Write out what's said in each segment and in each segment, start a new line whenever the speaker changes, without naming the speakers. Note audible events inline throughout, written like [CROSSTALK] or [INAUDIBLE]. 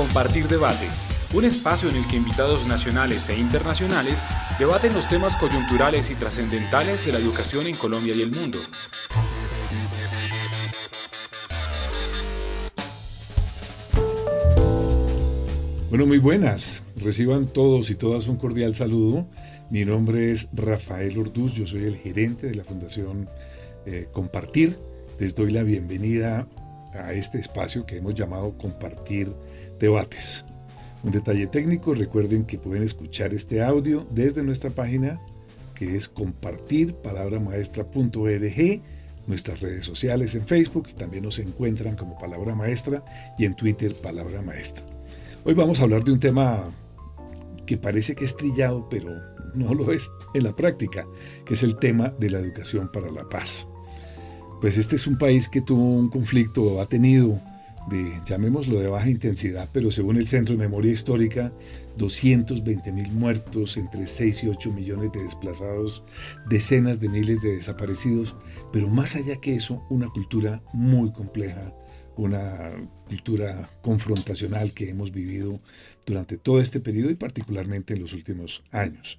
Compartir Debates, un espacio en el que invitados nacionales e internacionales debaten los temas coyunturales y trascendentales de la educación en Colombia y el mundo.
Bueno, muy buenas. Reciban todos y todas un cordial saludo. Mi nombre es Rafael Orduz, yo soy el gerente de la Fundación eh, Compartir. Les doy la bienvenida a este espacio que hemos llamado Compartir Debates. Un detalle técnico, recuerden que pueden escuchar este audio desde nuestra página que es compartirpalabramaestra.org, nuestras redes sociales en Facebook y también nos encuentran como Palabra Maestra y en Twitter Palabra Maestra. Hoy vamos a hablar de un tema que parece que es trillado, pero no lo es en la práctica, que es el tema de la educación para la paz. Pues este es un país que tuvo un conflicto, ha tenido de, llamémoslo de baja intensidad, pero según el Centro de Memoria Histórica, 220 mil muertos, entre 6 y 8 millones de desplazados, decenas de miles de desaparecidos, pero más allá que eso, una cultura muy compleja, una cultura confrontacional que hemos vivido durante todo este periodo y particularmente en los últimos años.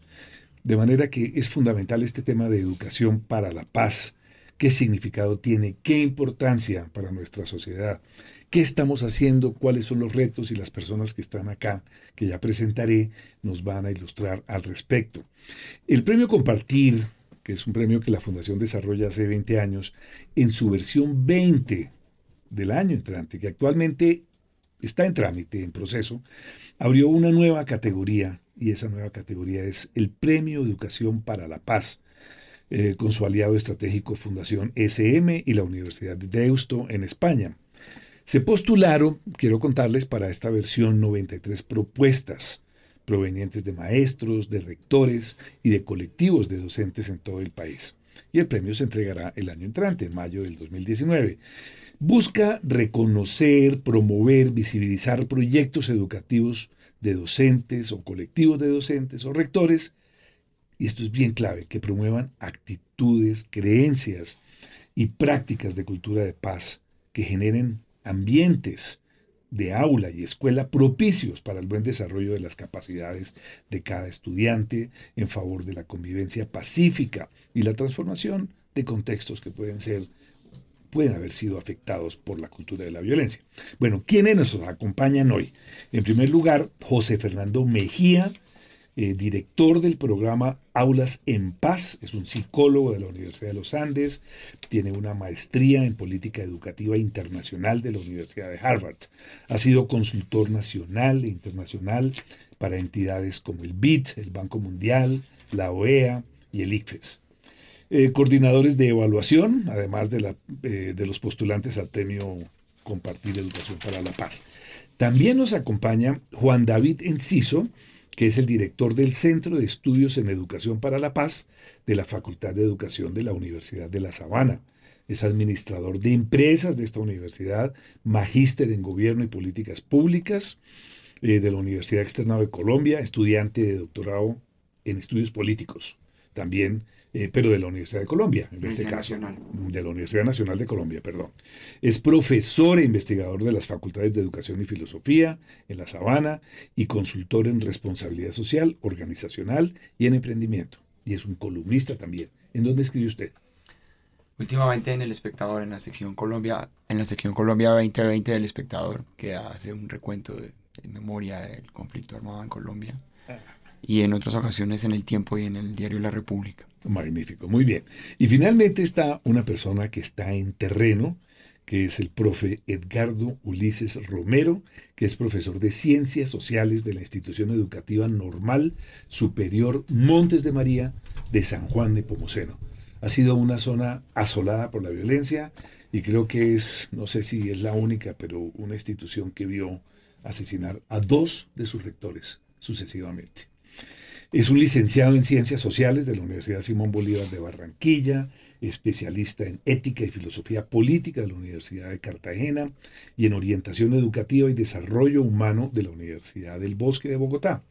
De manera que es fundamental este tema de educación para la paz, qué significado tiene, qué importancia para nuestra sociedad, qué estamos haciendo, cuáles son los retos y las personas que están acá, que ya presentaré, nos van a ilustrar al respecto. El premio Compartir, que es un premio que la Fundación desarrolla hace 20 años, en su versión 20 del año entrante, que actualmente está en trámite, en proceso, abrió una nueva categoría y esa nueva categoría es el Premio Educación para la Paz eh, con su aliado estratégico Fundación SM y la Universidad de Deusto en España. Se postularon, quiero contarles, para esta versión 93 propuestas provenientes de maestros, de rectores y de colectivos de docentes en todo el país. Y el premio se entregará el año entrante, en mayo del 2019. Busca reconocer, promover, visibilizar proyectos educativos de docentes o colectivos de docentes o rectores y esto es bien clave, que promuevan actitudes, creencias y prácticas de cultura de paz que generen ambientes de aula y escuela propicios para el buen desarrollo de las capacidades de cada estudiante en favor de la convivencia pacífica y la transformación de contextos que pueden ser pueden haber sido afectados por la cultura de la violencia. Bueno, ¿quiénes nos acompañan hoy? En primer lugar, José Fernando Mejía, eh, director del programa Aulas en Paz, es un psicólogo de la Universidad de los Andes, tiene una maestría en política educativa internacional de la Universidad de Harvard. Ha sido consultor nacional e internacional para entidades como el BID, el Banco Mundial, la OEA y el ICFES. Eh, coordinadores de evaluación, además de, eh, de los postulantes al premio Compartir Educación para la Paz. También nos acompaña Juan David Enciso, que es el director del Centro de Estudios en Educación para la Paz de la Facultad de Educación de la Universidad de La Sabana. Es administrador de empresas de esta universidad, magíster en Gobierno y Políticas Públicas eh, de la Universidad Externa de Colombia, estudiante de doctorado en Estudios Políticos. También eh, pero de la Universidad de Colombia, en este caso. De la Universidad Nacional de Colombia, perdón. Es profesor e investigador de las Facultades de Educación y Filosofía en La Sabana y consultor en responsabilidad social, organizacional y en emprendimiento. Y es un columnista también. ¿En dónde escribe usted?
Últimamente en El Espectador, en la sección Colombia, en la sección Colombia 2020 del Espectador, que hace un recuento de, de memoria del conflicto armado en Colombia. Ah. Y en otras ocasiones en El Tiempo y en el diario La República.
Magnífico, muy bien. Y finalmente está una persona que está en terreno, que es el profe Edgardo Ulises Romero, que es profesor de Ciencias Sociales de la Institución Educativa Normal Superior Montes de María de San Juan de Pomoceno. Ha sido una zona asolada por la violencia y creo que es, no sé si es la única, pero una institución que vio asesinar a dos de sus rectores sucesivamente. Es un licenciado en Ciencias Sociales de la Universidad Simón Bolívar de Barranquilla, especialista en Ética y Filosofía Política de la Universidad de Cartagena y en Orientación Educativa y Desarrollo Humano de la Universidad del Bosque de Bogotá.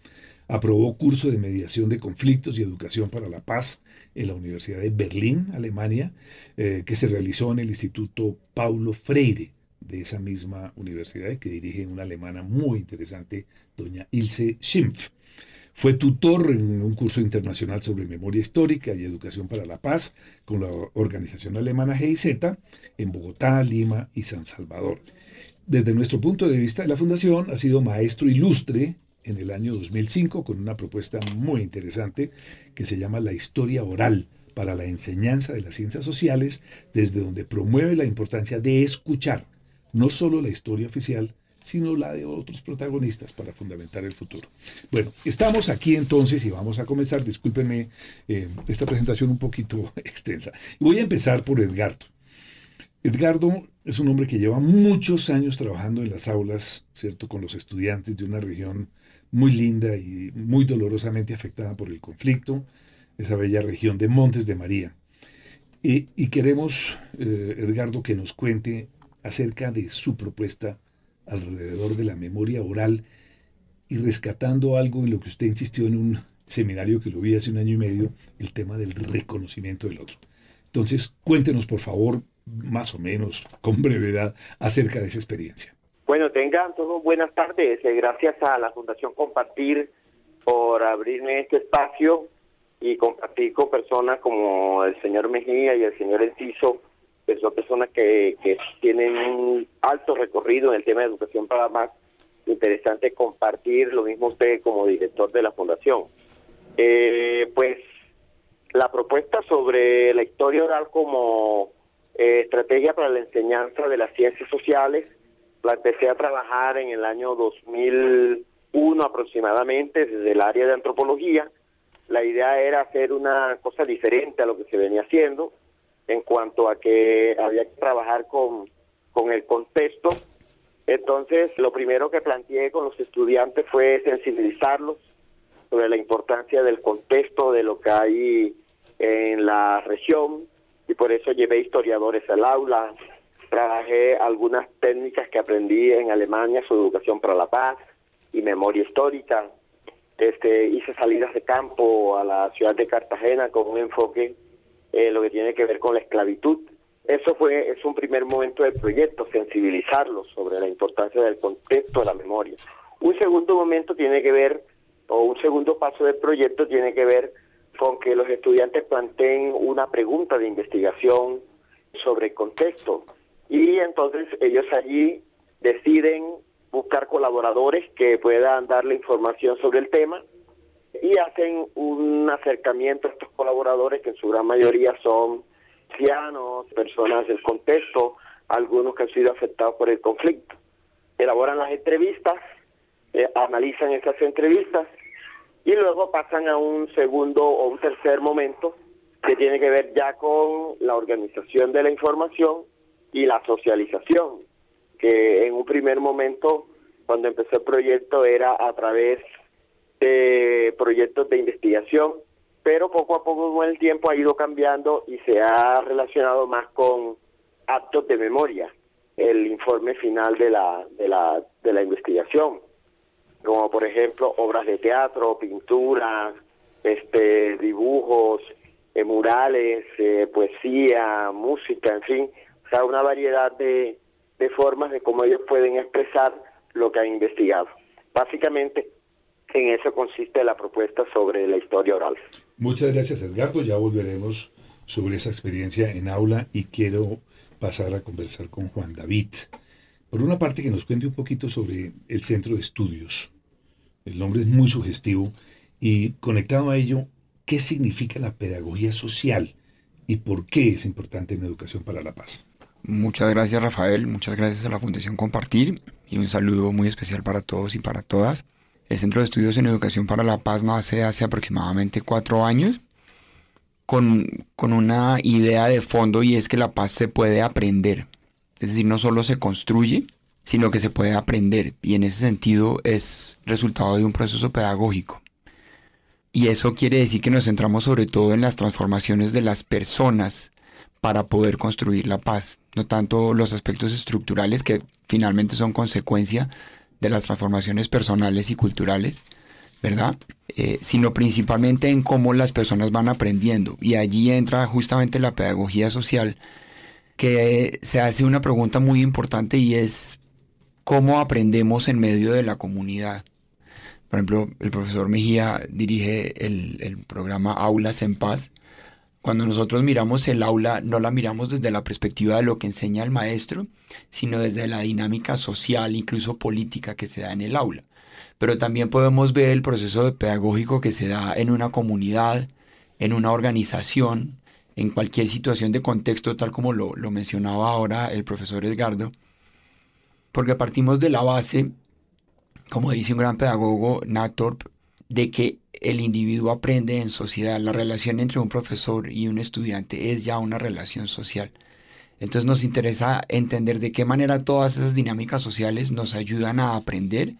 Aprobó curso de mediación de conflictos y educación para la paz en la Universidad de Berlín, Alemania, eh, que se realizó en el Instituto Paulo Freire de esa misma universidad que dirige una alemana muy interesante, doña Ilse Schimpf. Fue tutor en un curso internacional sobre memoria histórica y educación para la paz con la organización alemana GIZ en Bogotá, Lima y San Salvador. Desde nuestro punto de vista de la Fundación, ha sido maestro ilustre en el año 2005 con una propuesta muy interesante que se llama la historia oral para la enseñanza de las ciencias sociales, desde donde promueve la importancia de escuchar no solo la historia oficial, sino la de otros protagonistas para fundamentar el futuro. Bueno, estamos aquí entonces y vamos a comenzar, discúlpenme eh, esta presentación un poquito [LAUGHS] extensa. Voy a empezar por Edgardo. Edgardo es un hombre que lleva muchos años trabajando en las aulas, ¿cierto?, con los estudiantes de una región muy linda y muy dolorosamente afectada por el conflicto, esa bella región de Montes de María. Y, queremos, eh, Edgardo, que nos cuente acerca de su propuesta alrededor de la memoria oral y rescatando algo en lo que usted insistió en un seminario que lo vi hace un año y medio, el tema del reconocimiento del otro. Entonces, cuéntenos, por favor, más o menos, con brevedad, acerca de esa experiencia.
Bueno, tengan todos buenas tardes. Eh, gracias a la Fundación Compartir por abrirme este espacio y compartir con personas como el señor Mejía y el señor Enciso son personas que, que tienen un alto recorrido en el tema de educación para más. Interesante compartir lo mismo usted como director de la fundación. Eh, pues la propuesta sobre la historia oral como eh, estrategia para la enseñanza de las ciencias sociales la empecé a trabajar en el año 2001 aproximadamente desde el área de antropología. La idea era hacer una cosa diferente a lo que se venía haciendo en cuanto a que había que trabajar con, con el contexto. Entonces, lo primero que planteé con los estudiantes fue sensibilizarlos sobre la importancia del contexto de lo que hay en la región y por eso llevé historiadores al aula, trabajé algunas técnicas que aprendí en Alemania sobre educación para la paz y memoria histórica. Este, hice salidas de campo a la ciudad de Cartagena con un enfoque eh, lo que tiene que ver con la esclavitud. Eso fue es un primer momento del proyecto, sensibilizarlos sobre la importancia del contexto de la memoria. Un segundo momento tiene que ver, o un segundo paso del proyecto tiene que ver con que los estudiantes planteen una pregunta de investigación sobre el contexto. Y entonces ellos allí deciden buscar colaboradores que puedan darle información sobre el tema y hacen un acercamiento a estos colaboradores que en su gran mayoría son ancianos, personas del contexto, algunos que han sido afectados por el conflicto. Elaboran las entrevistas, eh, analizan esas entrevistas y luego pasan a un segundo o un tercer momento que tiene que ver ya con la organización de la información y la socialización, que en un primer momento, cuando empezó el proyecto, era a través de proyectos de investigación, pero poco a poco con el tiempo ha ido cambiando y se ha relacionado más con actos de memoria, el informe final de la, de la, de la investigación, como por ejemplo obras de teatro, pinturas, este, dibujos, eh, murales, eh, poesía, música, en fin, o sea, una variedad de, de formas de cómo ellos pueden expresar lo que han investigado. Básicamente, en eso consiste la propuesta sobre la historia oral.
Muchas gracias Edgardo, ya volveremos sobre esa experiencia en aula y quiero pasar a conversar con Juan David. Por una parte que nos cuente un poquito sobre el centro de estudios. El nombre es muy sugestivo y conectado a ello, ¿qué significa la pedagogía social y por qué es importante en Educación para la Paz?
Muchas gracias Rafael, muchas gracias a la Fundación Compartir y un saludo muy especial para todos y para todas. El Centro de Estudios en Educación para la Paz nace hace aproximadamente cuatro años con, con una idea de fondo y es que la paz se puede aprender. Es decir, no solo se construye, sino que se puede aprender. Y en ese sentido es resultado de un proceso pedagógico. Y eso quiere decir que nos centramos sobre todo en las transformaciones de las personas para poder construir la paz, no tanto los aspectos estructurales que finalmente son consecuencia de las transformaciones personales y culturales, ¿verdad? Eh, sino principalmente en cómo las personas van aprendiendo. Y allí entra justamente la pedagogía social, que se hace una pregunta muy importante y es cómo aprendemos en medio de la comunidad. Por ejemplo, el profesor Mejía dirige el, el programa Aulas en Paz. Cuando nosotros miramos el aula, no la miramos desde la perspectiva de lo que enseña el maestro, sino desde la dinámica social, incluso política que se da en el aula. Pero también podemos ver el proceso pedagógico que se da en una comunidad, en una organización, en cualquier situación de contexto, tal como lo, mencionaba ahora el profesor Edgardo, porque partimos de la base, como dice un gran pedagogo, Natorp, de que el individuo aprende en sociedad. La relación entre un profesor y un estudiante es ya una relación social. Entonces nos interesa entender de qué manera todas esas dinámicas sociales nos ayudan a aprender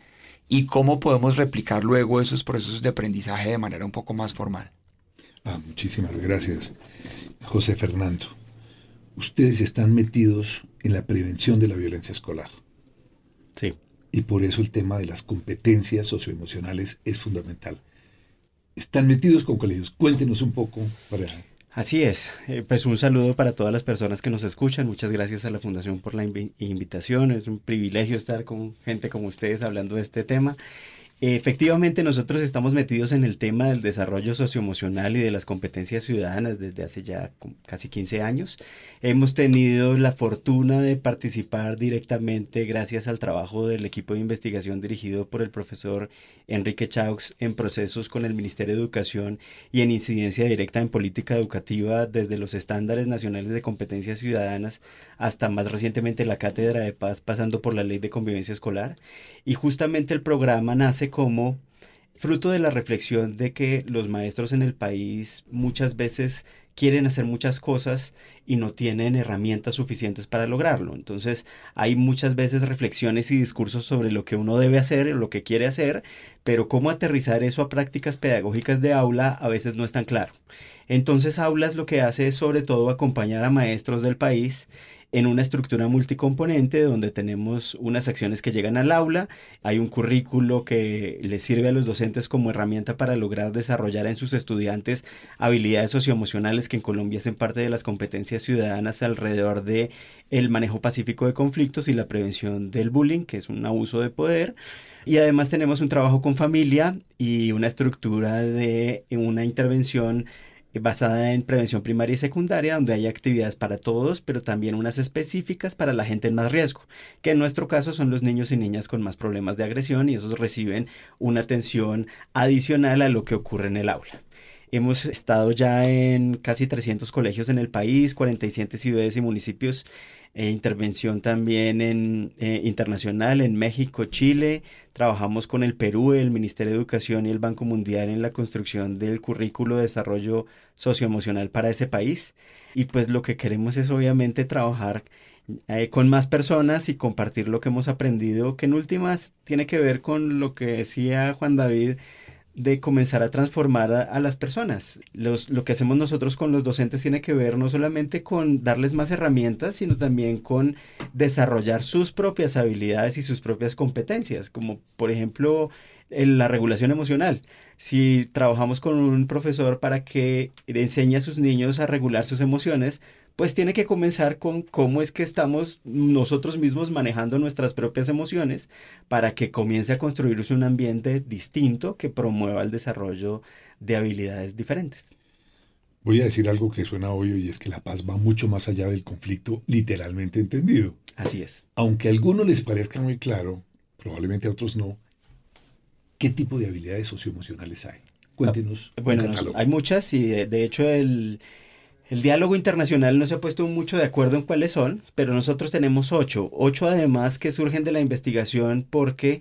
y cómo podemos replicar luego esos procesos de aprendizaje de manera un poco más formal.
Ah, muchísimas gracias. José Fernando, ustedes están metidos en la prevención de la violencia escolar.
Sí.
Y por eso el tema de las competencias socioemocionales es fundamental. Están metidos con colegios. Cuéntenos un poco.
Así es. Eh, pues un saludo para todas las personas que nos escuchan. Muchas gracias a la Fundación por la invitación. Es un privilegio estar con gente como ustedes hablando de este tema. Efectivamente, nosotros estamos metidos en el tema del desarrollo socioemocional y de las competencias ciudadanas desde hace ya casi 15 años. Hemos tenido la fortuna de participar directamente gracias al trabajo del equipo de investigación dirigido por el profesor Enrique Chaux en procesos con el Ministerio de Educación y en incidencia directa en política educativa desde los estándares nacionales de competencias ciudadanas hasta más recientemente la Cátedra de Paz pasando por la Ley de Convivencia Escolar. Y justamente el programa nace como fruto de la reflexión de que los maestros en el país muchas veces quieren hacer muchas cosas y no tienen herramientas suficientes para lograrlo. Entonces hay muchas veces reflexiones y discursos sobre lo que uno debe hacer, lo que quiere hacer, pero cómo aterrizar eso a prácticas pedagógicas de aula a veces no es tan claro. Entonces Aulas lo que hace es sobre todo acompañar a maestros del país en una estructura multicomponente donde tenemos unas acciones que llegan al aula, hay un currículo que les sirve a los docentes como herramienta para lograr desarrollar en sus estudiantes habilidades socioemocionales que en Colombia hacen parte de las competencias ciudadanas alrededor de el manejo pacífico de conflictos y la prevención del bullying, que es un abuso de poder. Y además tenemos un trabajo con familia y una estructura de una intervención basada en prevención primaria y secundaria, donde hay actividades para todos, pero también unas específicas para la gente en más riesgo, que en nuestro caso son los niños y niñas con más problemas de agresión y esos reciben una atención adicional a lo que ocurre en el aula. Hemos estado ya en casi 300 colegios en el país, 47 ciudades y municipios e intervención también en, eh, internacional en México, Chile. Trabajamos con el Perú, el Ministerio de Educación y el Banco Mundial en la construcción del currículo de desarrollo socioemocional para ese país. Y pues lo que queremos es obviamente trabajar eh, con más personas y compartir lo que hemos aprendido, que en últimas tiene que ver con lo que decía Juan David de comenzar a transformar a, las personas. lo que hacemos nosotros con los docentes tiene que ver no solamente con darles más herramientas, sino también con desarrollar sus propias habilidades y sus propias competencias, como por ejemplo la regulación emocional. Si trabajamos con un profesor para que enseñe a sus niños a regular sus emociones, pues tiene que comenzar con cómo es que estamos nosotros mismos manejando nuestras propias emociones para que comience a construirse un ambiente distinto que promueva el desarrollo de habilidades diferentes.
Voy a decir algo que suena obvio y es que la paz va mucho más allá del conflicto literalmente entendido.
Así es.
Aunque a algunos les parezca muy claro, probablemente a otros no, ¿qué tipo de habilidades socioemocionales hay? Cuéntenos.
bueno, hay muchas y de hecho el, el diálogo internacional no se ha puesto mucho de acuerdo en cuáles son, pero nosotros tenemos ocho. Ocho además que surgen de la investigación porque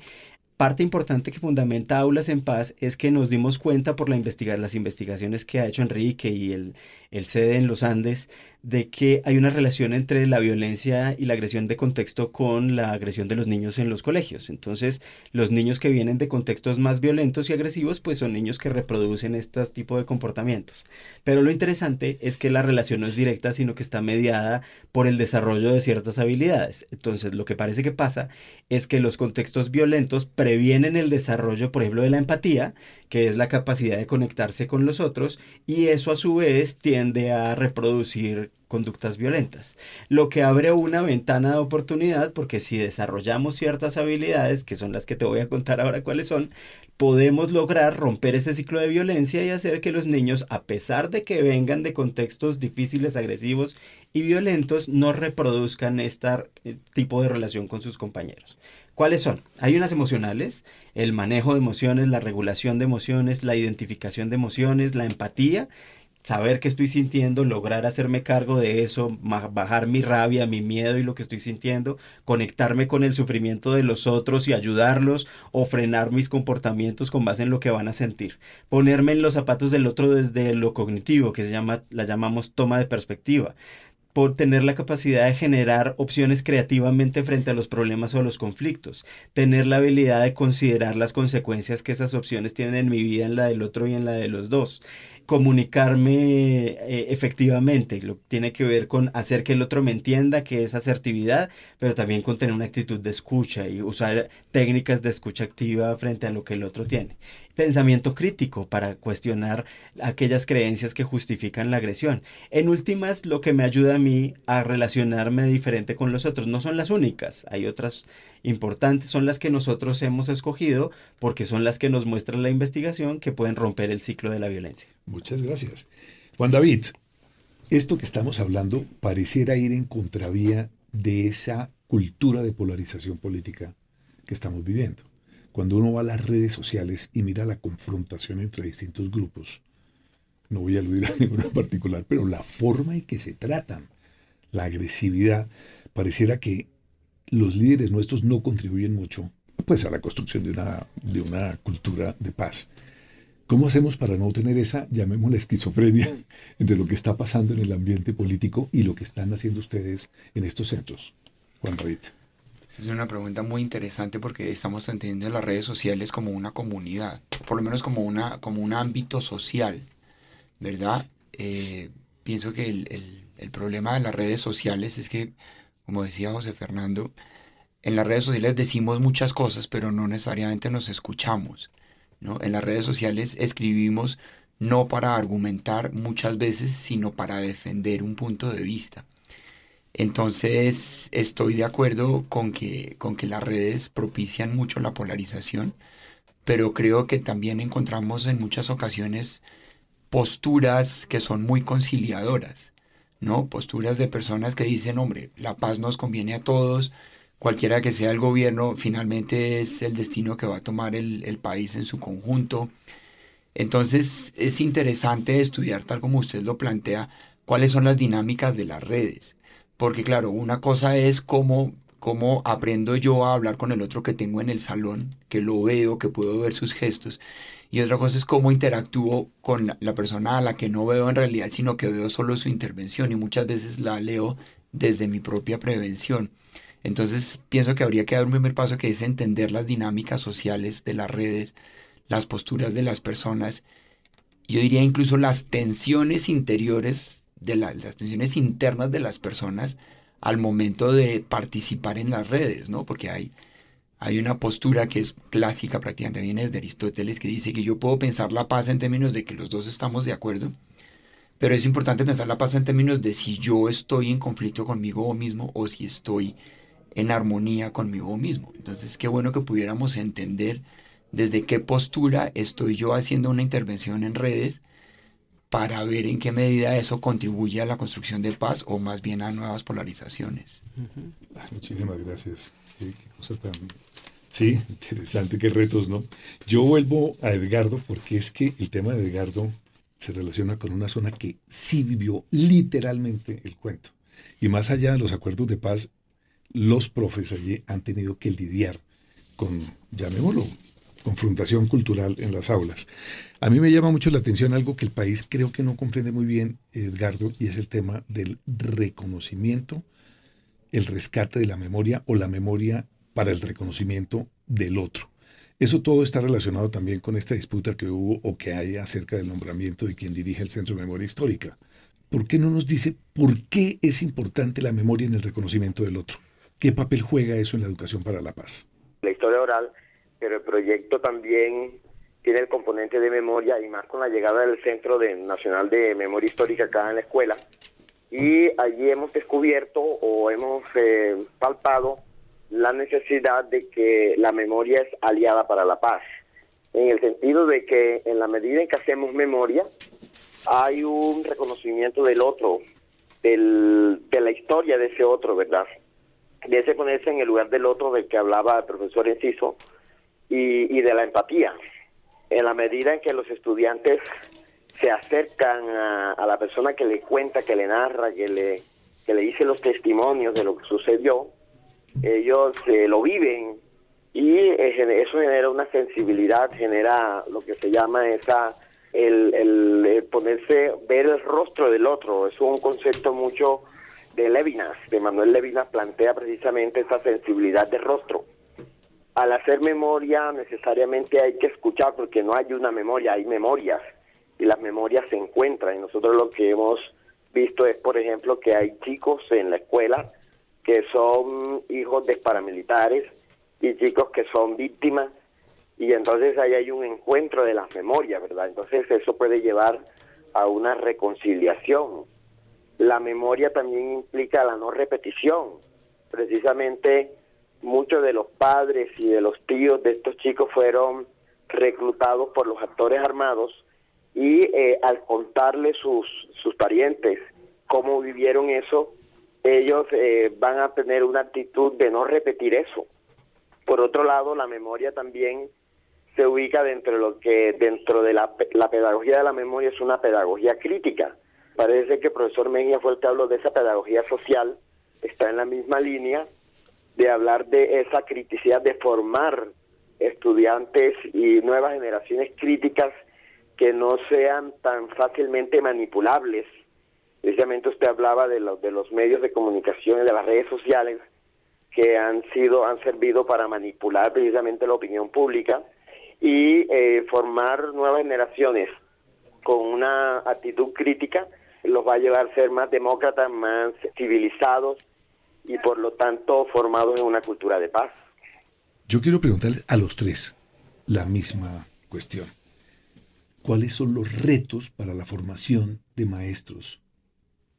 parte importante que fundamenta Aulas en Paz es que nos dimos cuenta por la las investigaciones que ha hecho Enrique y el, el CEDE en los Andes de que hay una relación entre la violencia y la agresión de contexto con la agresión de los niños en los colegios. Entonces, los niños que vienen de contextos más violentos y agresivos, pues son niños que reproducen este tipo de comportamientos. Pero lo interesante es que la relación no es directa, sino que está mediada por el desarrollo de ciertas habilidades. Entonces, lo que parece que pasa es que los contextos violentos previenen el desarrollo, por ejemplo, de la empatía, que es la capacidad de conectarse con los otros, y eso a su vez tiende a reproducir conductas violentas, lo que abre una ventana de oportunidad porque si desarrollamos ciertas habilidades, que son las que te voy a contar ahora cuáles son, podemos lograr romper ese ciclo de violencia y hacer que los niños, a pesar de que vengan de contextos difíciles, agresivos y violentos, no reproduzcan este tipo de relación con sus compañeros. ¿Cuáles son? Hay unas emocionales, el manejo de emociones, la regulación de emociones, la identificación de emociones, la empatía, saber qué estoy sintiendo, lograr hacerme cargo de eso, bajar mi rabia, mi miedo y lo que estoy sintiendo, conectarme con el sufrimiento de los otros y ayudarlos o frenar mis comportamientos con base en lo que van a sentir. Ponerme en los zapatos del otro desde lo cognitivo, que se llama, la llamamos toma de perspectiva por tener la capacidad de generar opciones creativamente frente a los problemas o los conflictos, tener la habilidad de considerar las consecuencias que esas opciones tienen en mi vida, en la del otro y en la de los dos, comunicarme eh, efectivamente, lo tiene que ver con hacer que el otro me entienda, que es asertividad, pero también con tener una actitud de escucha y usar técnicas de escucha activa frente a lo que el otro tiene. Pensamiento crítico para cuestionar aquellas creencias que justifican la agresión. En últimas, lo que me ayuda a mí a relacionarme diferente con los otros. No son las únicas, hay otras importantes son las que nosotros hemos escogido porque son las que nos muestra la investigación que pueden romper el ciclo de la violencia.
Muchas gracias. Juan David, esto que estamos hablando pareciera ir en contravía de esa cultura de polarización política que estamos viviendo. Cuando uno va a las redes sociales y mira la confrontación entre distintos grupos, no voy a aludir a [LAUGHS] ninguna en particular, pero la forma en que se tratan, la agresividad, pareciera que los líderes nuestros no contribuyen mucho pues, a la construcción de una, de una cultura de paz. ¿Cómo hacemos para no tener esa, llamémosla esquizofrenia, [LAUGHS] entre lo que está pasando en el ambiente político y lo que están haciendo ustedes en estos centros? Juan.
Es una pregunta muy interesante porque estamos entendiendo las redes sociales como una comunidad, por lo menos como, una, como un ámbito social, ¿verdad? Eh, pienso que el, el, el problema de las redes sociales es que como decía José Fernando, en las redes sociales decimos muchas cosas, pero no necesariamente nos escuchamos. ¿no? En las redes sociales escribimos no para argumentar muchas veces, sino para defender un punto de vista. Entonces estoy de acuerdo con que, con que las redes propician mucho la polarización, pero creo que también encontramos en muchas ocasiones posturas que son muy conciliadoras. ¿no? Posturas de personas que dicen, hombre, la paz nos conviene a todos, cualquiera que sea el gobierno, finalmente es el destino que va a tomar el, el país en su conjunto. Entonces es interesante estudiar, tal como usted lo plantea, cuáles son las dinámicas de las redes. Porque claro, una cosa es cómo, cómo aprendo yo a hablar con el otro que tengo en el salón, que lo veo, que puedo ver sus gestos. Y otra cosa es cómo interactúo con la, persona a la que no veo en realidad, sino que veo solo su intervención y muchas veces la leo desde mi propia prevención. Entonces pienso que habría que dar un primer paso que es entender las dinámicas sociales de las redes, las posturas de las personas, yo diría incluso las tensiones interiores, de las tensiones internas de las personas al momento de participar en las redes, ¿no? Porque hay hay una postura que es clásica, prácticamente viene desde Aristóteles, que dice que yo puedo pensar la paz en términos de que los dos estamos de acuerdo, pero es importante pensar la paz en términos de si yo estoy en conflicto conmigo mismo o si estoy en armonía conmigo mismo. Entonces, qué bueno que pudiéramos entender desde qué postura estoy yo haciendo una intervención en redes para ver en qué medida eso contribuye a la construcción de paz o más bien a nuevas polarizaciones.
Muchísimas gracias. Sí, interesante, qué retos, ¿no? Yo vuelvo a Edgardo porque es que el tema de Edgardo se relaciona con una zona que sí vivió literalmente el cuento. Y más allá de los acuerdos de paz, los profes allí han tenido que lidiar con, llamémoslo, confrontación cultural en las aulas. A mí me llama mucho la atención algo que el país creo que no comprende muy bien, Edgardo, y es el tema del reconocimiento, el rescate de la memoria o la memoria para el reconocimiento del otro. Eso todo está relacionado también con esta disputa que hubo o que hay acerca del nombramiento de quien dirige el Centro de Memoria Histórica. ¿Por qué no nos dice por qué es importante la memoria en el reconocimiento del otro? ¿Qué papel juega eso en la educación para la paz?
La historia oral, pero el proyecto también tiene el componente de memoria y más con la llegada del Centro de, Nacional de Memoria Histórica acá en la escuela, y allí hemos descubierto o hemos eh, palpado la necesidad de que la memoria es aliada para la paz, en el sentido de que en la medida en que hacemos memoria, hay un reconocimiento del otro, del, de la historia de ese otro, ¿verdad? De ese ponerse en el lugar del otro del que hablaba el profesor Enciso y, y de la empatía. En la medida en que los estudiantes se acercan a, la persona que le cuenta, que le narra, que le, que le dice los testimonios de lo que sucedió, ellos eh, lo viven y eh, eso genera una sensibilidad, genera lo que se llama esa el, el, ponerse, ver el rostro del otro. Es un concepto mucho de Levinas, de Manuel Levinas plantea precisamente esa sensibilidad de rostro. Al hacer memoria necesariamente hay que escuchar porque no hay una memoria, hay memorias y las memorias se encuentran. Y nosotros lo que hemos visto es, por ejemplo, que hay chicos en la escuela que son hijos de paramilitares y chicos que son víctimas y entonces ahí hay un encuentro de las memorias, ¿verdad? Entonces eso puede llevar a una reconciliación. La memoria también implica la no repetición. Precisamente muchos de los padres y de los tíos de estos chicos fueron reclutados por los actores armados y eh, al contarle sus, sus parientes cómo vivieron eso, ellos eh, van a tener una actitud de no repetir eso. Por otro lado, la memoria también se ubica dentro de lo que dentro de la, la pedagogía de la memoria es una pedagogía crítica. Parece que el profesor Mejía fue el que habló de esa pedagogía social, está en la misma línea de hablar de esa criticidad, de formar estudiantes y nuevas generaciones críticas que no sean tan fácilmente manipulables. Precisamente usted hablaba de, de los medios de comunicación y de las redes sociales que han sido han servido para manipular precisamente la opinión pública y eh, formar nuevas generaciones con una actitud crítica los va a llevar a ser más demócratas, más civilizados y por lo tanto formados en una cultura de paz.
Yo quiero preguntarles a los tres la misma cuestión cuáles son los retos para la formación de maestros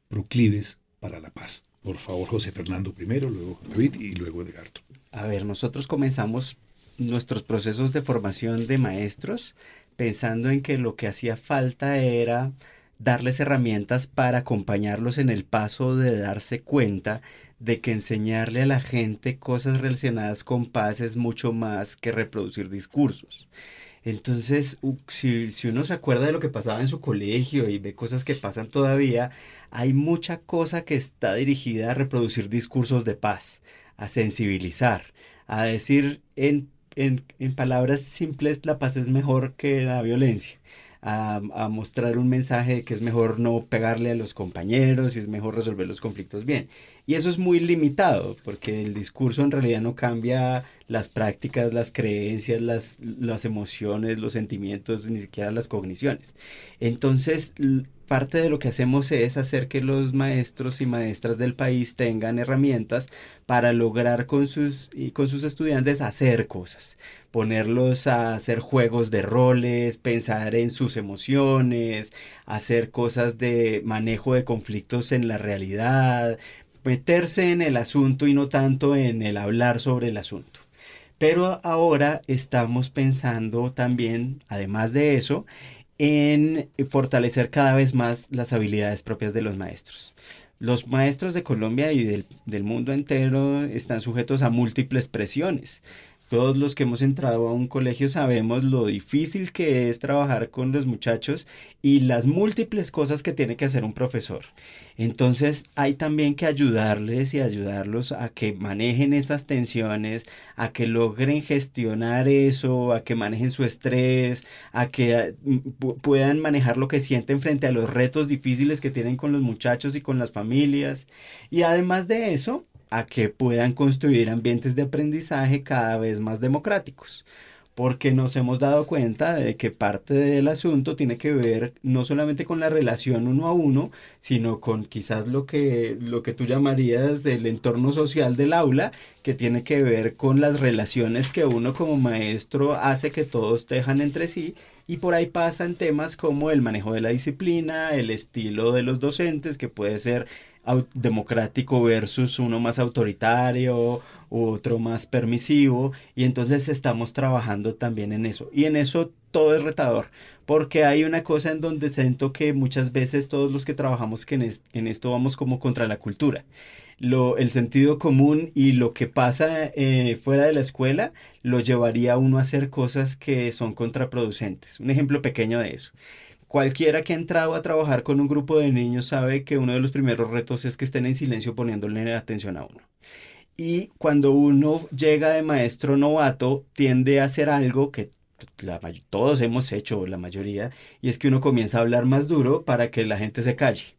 proclives para la paz. Por favor, José Fernando primero, luego David y luego Edgardo.
A ver, nosotros comenzamos nuestros procesos de formación de maestros pensando en que lo que hacía falta era darles herramientas para acompañarlos en el paso de darse cuenta de que enseñarle a la gente cosas relacionadas con paz es mucho más que reproducir discursos. Entonces, si, uno se acuerda de lo que pasaba en su colegio y ve cosas que pasan todavía, hay mucha cosa que está dirigida a reproducir discursos de paz, a sensibilizar, a decir en, en, en palabras simples la paz es mejor que la violencia. A, a, mostrar un mensaje de que es mejor no pegarle a los compañeros y es mejor resolver los conflictos bien. Y eso es muy limitado, porque el discurso en realidad no cambia las prácticas, las creencias, las, las emociones, los sentimientos, ni siquiera las cogniciones. Entonces, parte de lo que hacemos es hacer que los maestros y maestras del país tengan herramientas para lograr con sus, con sus estudiantes hacer cosas, ponerlos a hacer juegos de roles, pensar en sus emociones, hacer cosas de manejo de conflictos en la realidad, meterse en el asunto y no tanto en el hablar sobre el asunto. Pero ahora estamos pensando también, además de eso, en fortalecer cada vez más las habilidades propias de los maestros. Los maestros de Colombia y del, mundo entero están sujetos a múltiples presiones. Todos los que hemos entrado a un colegio sabemos lo difícil que es trabajar con los muchachos y las múltiples cosas que tiene que hacer un profesor. Entonces hay también que ayudarles y ayudarlos a que manejen esas tensiones, a que logren gestionar eso, a que manejen su estrés, a que mm, puedan manejar lo que sienten frente a los retos difíciles que tienen con los muchachos y con las familias. Y además de eso, a que puedan construir ambientes de aprendizaje cada vez más democráticos. porque nos hemos dado cuenta de que parte del asunto tiene que ver no solamente con la relación uno a uno, sino con quizás lo que, lo que tú llamarías el entorno social del aula, que tiene que ver con las relaciones que uno como maestro hace que todos tejan entre sí y por ahí pasan temas como el manejo de la disciplina, el estilo de los docentes, que puede ser democrático versus uno más autoritario otro más permisivo y entonces estamos trabajando también en eso. Y en eso todo es retador porque hay una cosa en donde siento que muchas veces todos los que trabajamos que en, esto vamos como contra la cultura. Lo, el sentido común y lo que pasa eh, fuera de la escuela lo llevaría a uno a hacer cosas que son contraproducentes. Un ejemplo pequeño de eso Cualquiera que ha entrado a trabajar con un grupo de niños sabe que uno de los primeros retos es que estén en silencio poniéndole atención a uno. Y cuando uno llega de maestro novato, tiende a hacer algo que todos hemos hecho, la mayoría, y es que uno comienza a hablar más duro para que la gente se calle.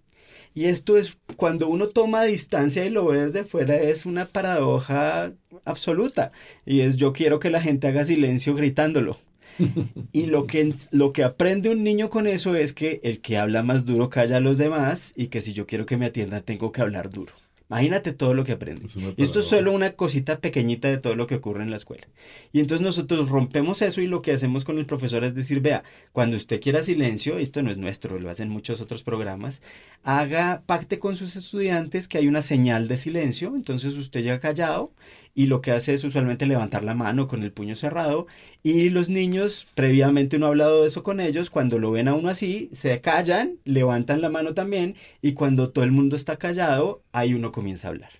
Y esto es, cuando uno toma distancia y lo ve desde fuera, es una paradoja absoluta. Y es, yo quiero que la gente haga silencio gritándolo. [LAUGHS] y lo que, lo que aprende un niño con eso es que el que habla más duro calla a los demás y que si yo quiero que me atiendan tengo que hablar duro. Imagínate todo lo que aprende. Y esto es solo una cosita pequeñita de todo lo que ocurre en la escuela. Y entonces nosotros rompemos eso y lo que hacemos con el profesor es decir, vea, cuando usted quiera silencio, esto no es nuestro, lo hacen muchos otros programas, haga pacte con sus estudiantes que hay una señal de silencio, entonces usted ya callado y lo que hace es usualmente levantar la mano con el puño cerrado y los niños, previamente uno ha hablado de eso con ellos, cuando lo ven a uno así, se callan, levantan la mano también y cuando todo el mundo está callado, ahí uno comienza a hablar.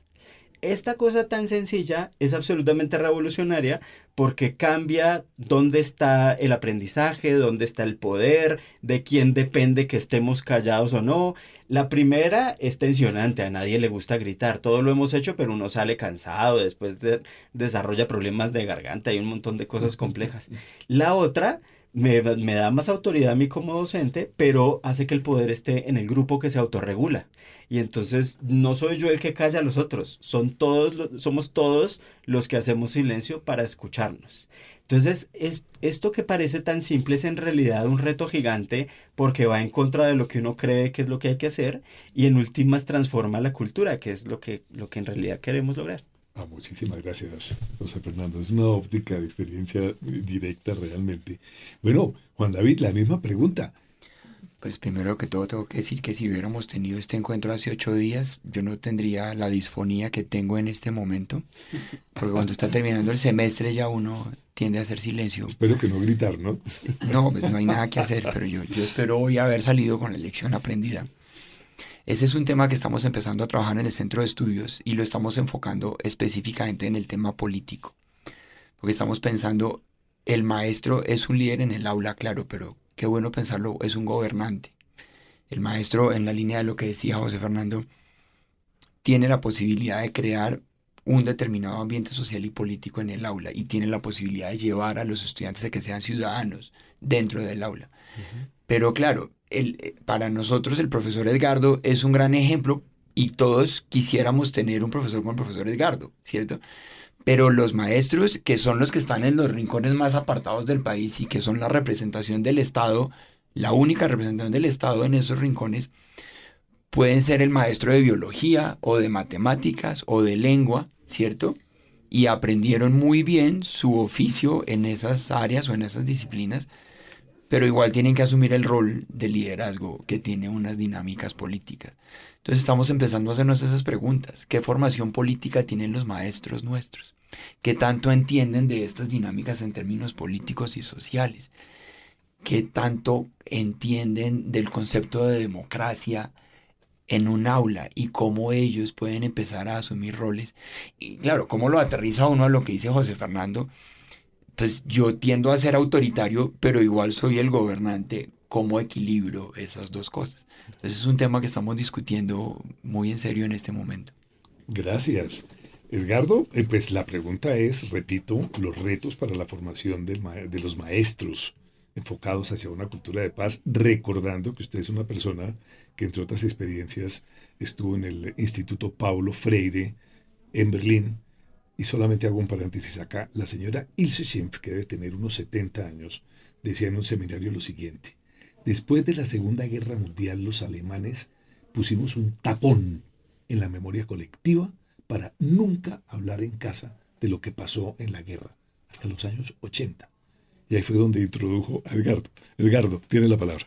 Esta cosa tan sencilla es absolutamente revolucionaria porque cambia dónde está el aprendizaje, dónde está el poder, de quién depende que estemos callados o no. La primera es tensionante, a nadie le gusta gritar, todo lo hemos hecho, pero uno sale cansado, después desarrolla problemas de garganta y un montón de cosas complejas. [LAUGHS] La otra me, me, da más autoridad a mí como docente, pero hace que el poder esté en el grupo que se autorregula. Y entonces no soy yo el que calla a los otros, son todos, somos todos los que hacemos silencio para escucharnos. Entonces, es, esto que parece tan simple es en realidad un reto gigante porque va en contra de lo que uno cree que es lo que hay que hacer y en últimas transforma la cultura, que es lo que, lo que en realidad queremos lograr.
Ah, muchísimas gracias, José Fernando. Es una óptica de experiencia directa realmente. Bueno, Juan David, la misma pregunta.
Pues primero que todo tengo que decir que si hubiéramos tenido este encuentro hace ocho días, yo no tendría la disfonía que tengo en este momento. Porque cuando está terminando el semestre ya uno tiende a hacer silencio.
Espero que no gritar, ¿no?
No, pues no hay nada que hacer, pero yo, yo espero hoy haber salido con la lección aprendida. Ese es un tema que estamos empezando a trabajar en el centro de estudios y lo estamos enfocando específicamente en el tema político. Porque estamos pensando, el maestro es un líder en el aula, claro, pero qué bueno pensarlo, es un gobernante. El maestro, en la línea de lo que decía José Fernando, tiene la posibilidad de crear un determinado ambiente social y político en el aula y tiene la posibilidad de llevar a los estudiantes a que sean ciudadanos dentro del aula. Pero claro, el, para nosotros el profesor Edgardo es un gran ejemplo y todos quisiéramos tener un profesor como el profesor Edgardo, ¿cierto? Pero los maestros, que son los que están en los rincones más apartados del país y que son la representación del Estado, la única representación del Estado en esos rincones, pueden ser el maestro de biología o de matemáticas o de lengua, ¿cierto? Y aprendieron muy bien su oficio en esas áreas o en esas disciplinas pero igual tienen que asumir el rol de liderazgo que tiene unas dinámicas políticas. Entonces estamos empezando a hacernos esas preguntas. ¿Qué formación política tienen los maestros nuestros? ¿Qué tanto entienden de estas dinámicas en términos políticos y sociales? ¿Qué tanto entienden del concepto de democracia en un aula y cómo ellos pueden empezar a asumir roles? Y claro, ¿cómo lo aterriza uno a lo que dice José Fernando? Pues yo tiendo a ser autoritario, pero igual soy el gobernante. ¿Cómo equilibro esas dos cosas? Entonces es un tema que estamos discutiendo muy en serio en este momento.
Gracias. Edgardo, eh, pues la pregunta es, repito, los retos para la formación de los maestros enfocados hacia una cultura de paz, recordando que usted es una persona que entre otras experiencias estuvo en el Instituto Paulo Freire en Berlín, y solamente hago un paréntesis acá, la señora Ilse Schimpf, que debe tener unos 70 años, decía en un seminario lo siguiente, después de la Segunda Guerra Mundial los alemanes pusimos un tapón en la memoria colectiva para nunca hablar en casa de lo que pasó en la guerra, hasta los años 80. Y ahí fue donde introdujo Edgardo. Edgardo, tiene la palabra.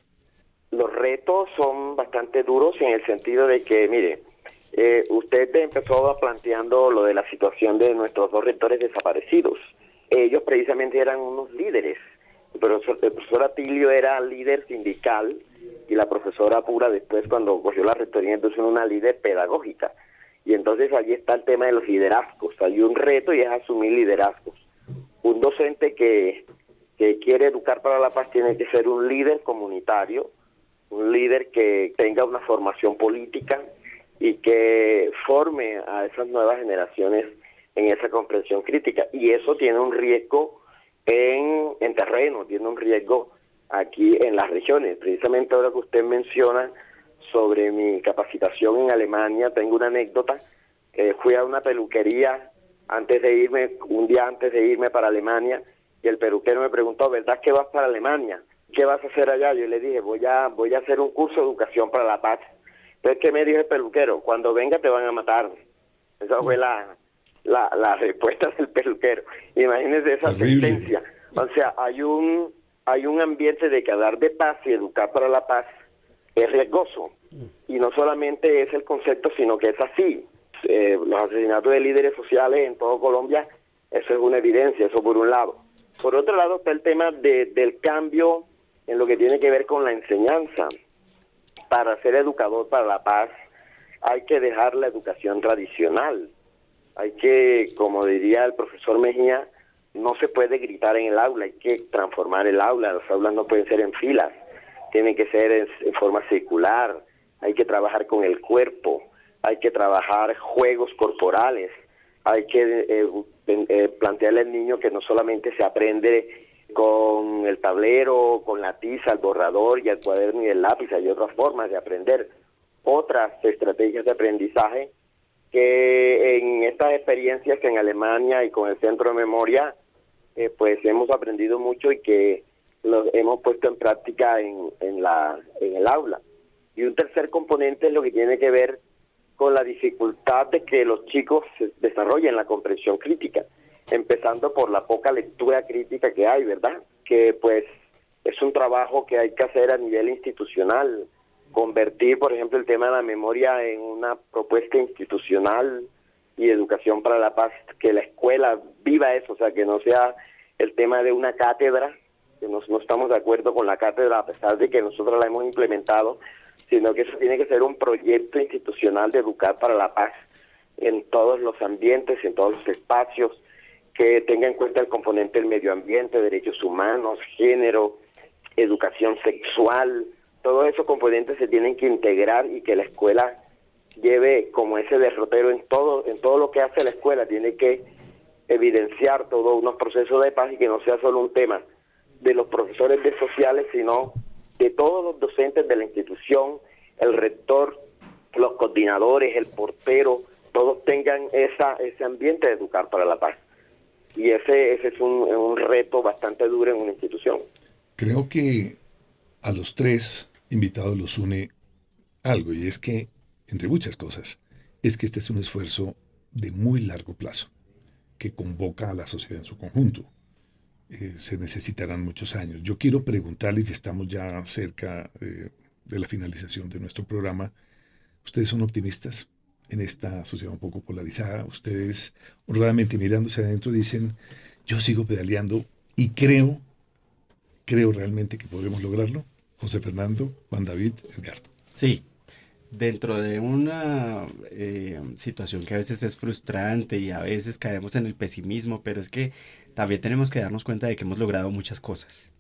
Los retos son bastante duros en el sentido de que, mire, eh, usted empezó planteando lo de la situación de nuestros dos rectores desaparecidos. Ellos precisamente eran unos líderes. El profesor, Atilio era líder sindical y la profesora Pura después cuando cogió la rectoría entonces una líder pedagógica. Y entonces allí está el tema de los liderazgos. Hay un reto y es asumir liderazgos. Un docente que, que quiere educar para la paz tiene que ser un líder comunitario, un líder que tenga una formación política y que forme a esas nuevas generaciones en esa comprensión crítica. Y eso tiene un riesgo en, en terreno, tiene un riesgo aquí en las regiones. Precisamente ahora que usted menciona sobre mi capacitación en Alemania, tengo una anécdota. fui a una peluquería antes de irme, un día antes de irme para Alemania, y el peluquero me preguntó, ¿verdad que vas para Alemania? ¿Qué vas a hacer allá? Yo le dije, voy a, voy a hacer un curso de educación para la paz. Entonces, ¿qué me dijo el peluquero? Cuando venga te van a matar. Esa fue la, la, la respuesta del peluquero. Imagínense esa sentencia. O sea, hay un hay un ambiente de quedar de paz y educar para la paz es riesgoso. Y no solamente es el concepto, sino que es así. Eh, los asesinatos de líderes sociales en todo Colombia, eso es una evidencia, eso por un lado. Por otro lado está el tema de, del cambio en lo que tiene que ver con la enseñanza. Para ser educador para la paz hay que dejar la educación tradicional. Hay que, como diría el profesor Mejía, no se puede gritar en el aula, hay que transformar el aula, las aulas no pueden ser en filas, tienen que ser en, forma circular, hay que trabajar con el cuerpo, hay que trabajar juegos corporales, hay que eh, eh, plantearle al niño que no solamente se aprende con el tablero, con la tiza, el borrador y el cuaderno y el lápiz, hay otras formas de aprender, otras estrategias de aprendizaje que en estas experiencias que en Alemania y con el Centro de Memoria eh, pues hemos aprendido mucho y que lo hemos puesto en práctica en, en, la, en el aula. Y un tercer componente es lo que tiene que ver con la dificultad de que los chicos desarrollen la comprensión crítica, empezando por la poca lectura crítica que hay, ¿verdad? Que pues es un trabajo que hay que hacer a nivel institucional, convertir, por ejemplo, el tema de la memoria en una propuesta institucional y educación para la paz, que la escuela viva eso, o sea, que no sea el tema de una cátedra, que no, no estamos de acuerdo con la cátedra a pesar de que nosotros la hemos implementado, sino que eso tiene que ser un proyecto institucional de educar para la paz en todos los ambientes, en todos los espacios, que tenga en cuenta el componente del medio ambiente, derechos humanos, género, educación sexual, todos esos componentes se tienen que integrar y que la escuela lleve como ese derrotero en todo, en todo lo que hace la escuela, tiene que evidenciar todos unos procesos de paz y que no sea solo un tema de los profesores de sociales, sino de todos los docentes de la institución, el rector, los coordinadores, el portero, todos tengan esa, ese ambiente de educar para la paz. Y ese, ese es un, un reto bastante duro en una institución.
Creo que a los tres invitados los une algo, y es que entre muchas cosas, es que este es un esfuerzo de muy largo plazo, que convoca a la sociedad en su conjunto. Eh, se necesitarán muchos años. Yo quiero preguntarles, y estamos ya cerca eh, de la finalización de nuestro programa, ¿ustedes son optimistas en esta sociedad un poco polarizada? ¿Ustedes honradamente mirándose adentro dicen, yo sigo pedaleando y creo, creo realmente que podremos lograrlo? José Fernando, Juan David, Edgardo.
Sí, dentro de una eh, situación que a veces es frustrante y a veces caemos en el pesimismo, pero es que también tenemos que darnos cuenta de que hemos logrado muchas cosas.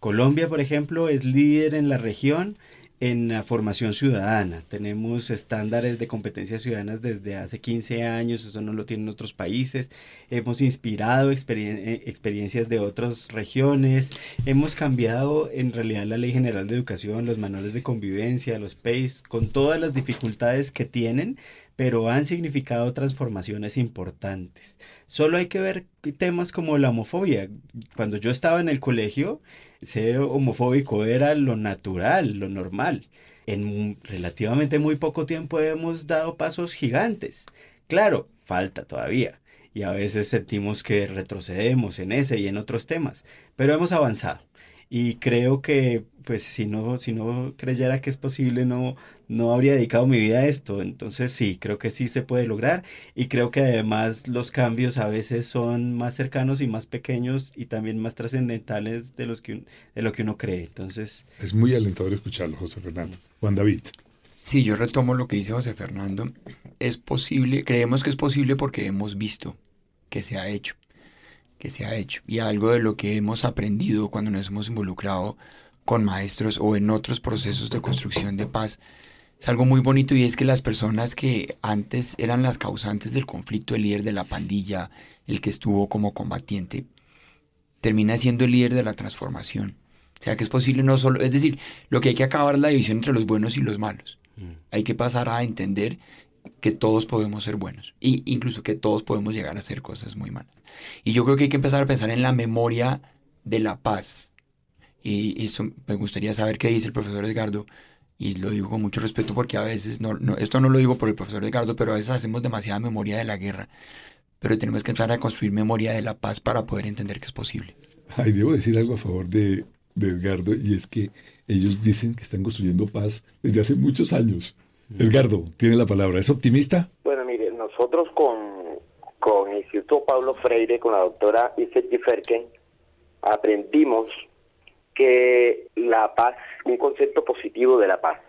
Colombia, por ejemplo, es líder en la región en la formación ciudadana. Tenemos estándares de competencias ciudadanas desde hace 15 años, eso no lo tienen otros países. Hemos inspirado eh, experiencias de otras regiones. Hemos cambiado en realidad la Ley General de Educación, los manuales de convivencia, los PACE, con todas las dificultades que tienen, pero han significado transformaciones importantes. Solo hay que ver temas como la homofobia. Cuando yo estaba en el colegio, ser homofóbico era lo natural, lo normal. En relativamente muy poco tiempo hemos dado pasos gigantes. Claro, falta todavía. Y a veces sentimos que retrocedemos en ese y en otros temas, pero hemos avanzado y creo que pues si no si no creyera que es posible no no habría dedicado mi vida a esto. Entonces sí creo que sí se puede lograr y creo que además los cambios a veces son más cercanos y más pequeños y también más trascendentales de los que de lo que uno cree. Entonces
es muy alentador escucharlo José Fernando. Juan David.
Sí, yo retomo lo que dice José Fernando. Es posible, creemos que es posible porque hemos visto que se ha hecho que se ha hecho y algo de lo que hemos aprendido cuando nos hemos involucrado con maestros o en otros procesos de construcción de paz es algo muy bonito y es que las personas que antes eran las causantes del conflicto, el líder de la pandilla, el que estuvo como combatiente, termina siendo el líder de la transformación. O sea que es posible no solo, es decir, lo que hay que acabar es la división entre los buenos y los malos. Mm. Hay que pasar a entender que todos podemos ser buenos e incluso que todos podemos llegar a hacer cosas muy malas. Y yo creo que hay que empezar a pensar en la memoria de la paz. Y eso me gustaría saber qué dice el profesor Edgardo. Y lo digo con mucho respeto porque a veces, no, no, esto no lo digo por el profesor Edgardo, pero a veces hacemos demasiada memoria de la guerra. Pero tenemos que empezar a construir memoria de la paz para poder entender que es posible.
Ay, debo decir algo a favor de, de Edgardo y es que ellos dicen que están construyendo paz desde hace muchos años. Edgardo, tiene la palabra. ¿Es optimista?
Bueno, mire, nosotros con con el Instituto Pablo Freire, con la doctora Iseti Ferken, aprendimos que la paz, un concepto positivo de la paz.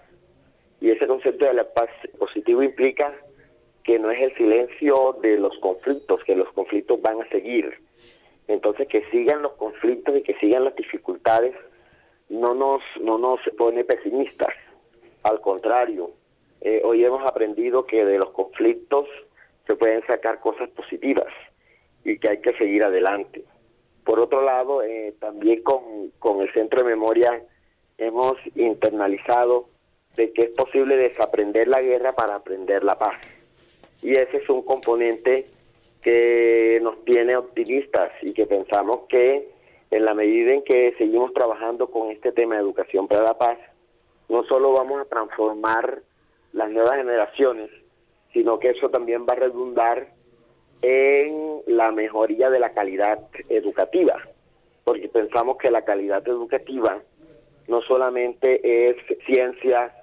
Y ese concepto de la paz positivo implica que no es el silencio de los conflictos, que los conflictos van a seguir. Entonces que sigan los conflictos y que sigan las dificultades no nos, no nos pone pesimistas. Al contrario, eh, hoy hemos aprendido que de los conflictos se pueden sacar cosas positivas y que hay que seguir adelante. Por otro lado, eh, también con, con el Centro de Memoria hemos internalizado de que es posible desaprender la guerra para aprender la paz. Y ese es un componente que nos tiene optimistas y que pensamos que en la medida en que seguimos trabajando con este tema de educación para la paz, no solo vamos a transformar las nuevas generaciones, sino que eso también va a redundar en la mejoría de la calidad educativa, porque pensamos que la calidad educativa no solamente es ciencias,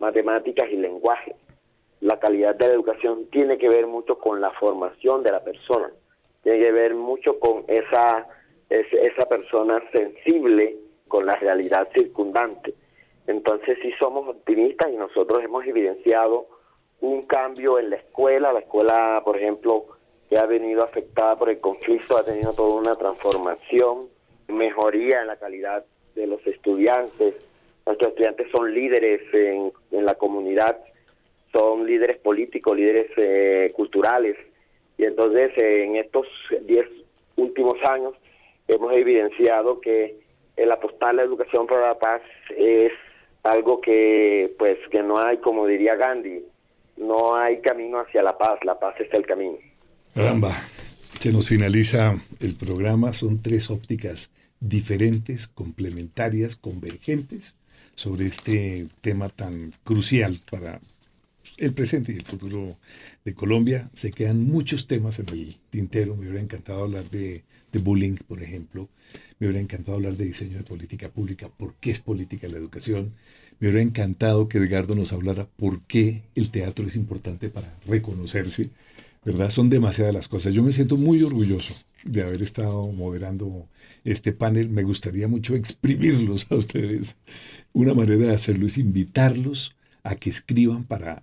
matemáticas y lenguaje. La calidad de la educación tiene que ver mucho con la formación de la persona, tiene que ver mucho con esa, esa persona sensible con la realidad circundante. Entonces sí somos optimistas y nosotros hemos evidenciado un cambio en la escuela. La escuela, por ejemplo, que ha venido afectada por el conflicto, ha tenido toda una transformación, mejoría en la calidad de los estudiantes. Nuestros estudiantes son líderes en, la comunidad, son líderes políticos, líderes eh, culturales. Y entonces en estos diez últimos años hemos evidenciado que el apostar a la educación para la paz es algo que pues que no hay como diría Gandhi no hay camino hacia la paz, la paz es el camino.
Caramba, se nos finaliza el programa, son tres ópticas diferentes, complementarias, convergentes sobre este tema tan crucial para el presente y el futuro de Colombia. Se quedan muchos temas en el tintero. Me hubiera encantado hablar de, de, bullying, por ejemplo. Me hubiera encantado hablar de diseño de política pública, por qué es política la educación. Me hubiera encantado que Edgardo nos hablara por qué el teatro es importante para reconocerse. ¿Verdad? Son demasiadas las cosas. Yo me siento muy orgulloso de haber estado moderando este panel. Me gustaría mucho exprimirlos a ustedes. Una manera de hacerlo es invitarlos a que escriban para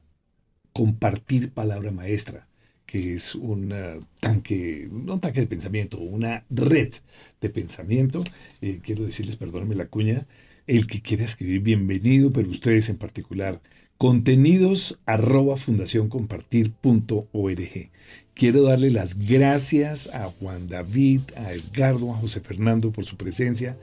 compartir palabra maestra, que es un tanque, no un tanque de pensamiento, una red de pensamiento. Eh, quiero decirles, perdónenme la cuña, el que quiera escribir, bienvenido, pero ustedes en particular, contenidos arroba fundacioncompartir.org. Quiero darle las gracias a Juan David, a Edgardo, a José Fernando por su presencia,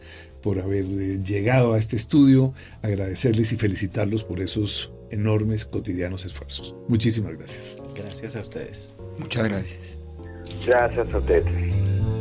por haber eh, llegado a este estudio, agradecerles y felicitarlos por esos enormes cotidianos esfuerzos. Muchísimas gracias.
Gracias a ustedes.
Muchas gracias.
Gracias a ustedes.